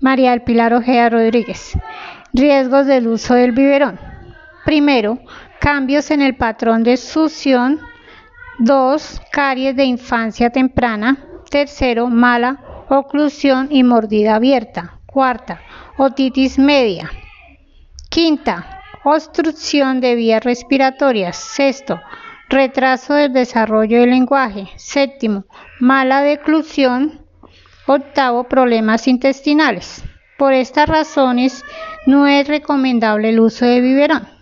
María del Pilar Ojea Rodríguez. Riesgos del uso del biberón. Primero, cambios en el patrón de succión. Dos, caries de infancia temprana. Tercero, mala oclusión y mordida abierta. Cuarta, otitis media. Quinta, obstrucción de vías respiratorias. Sexto, retraso del desarrollo del lenguaje. Séptimo, mala declusión. Octavo, problemas intestinales. Por estas razones no es recomendable el uso de biberón.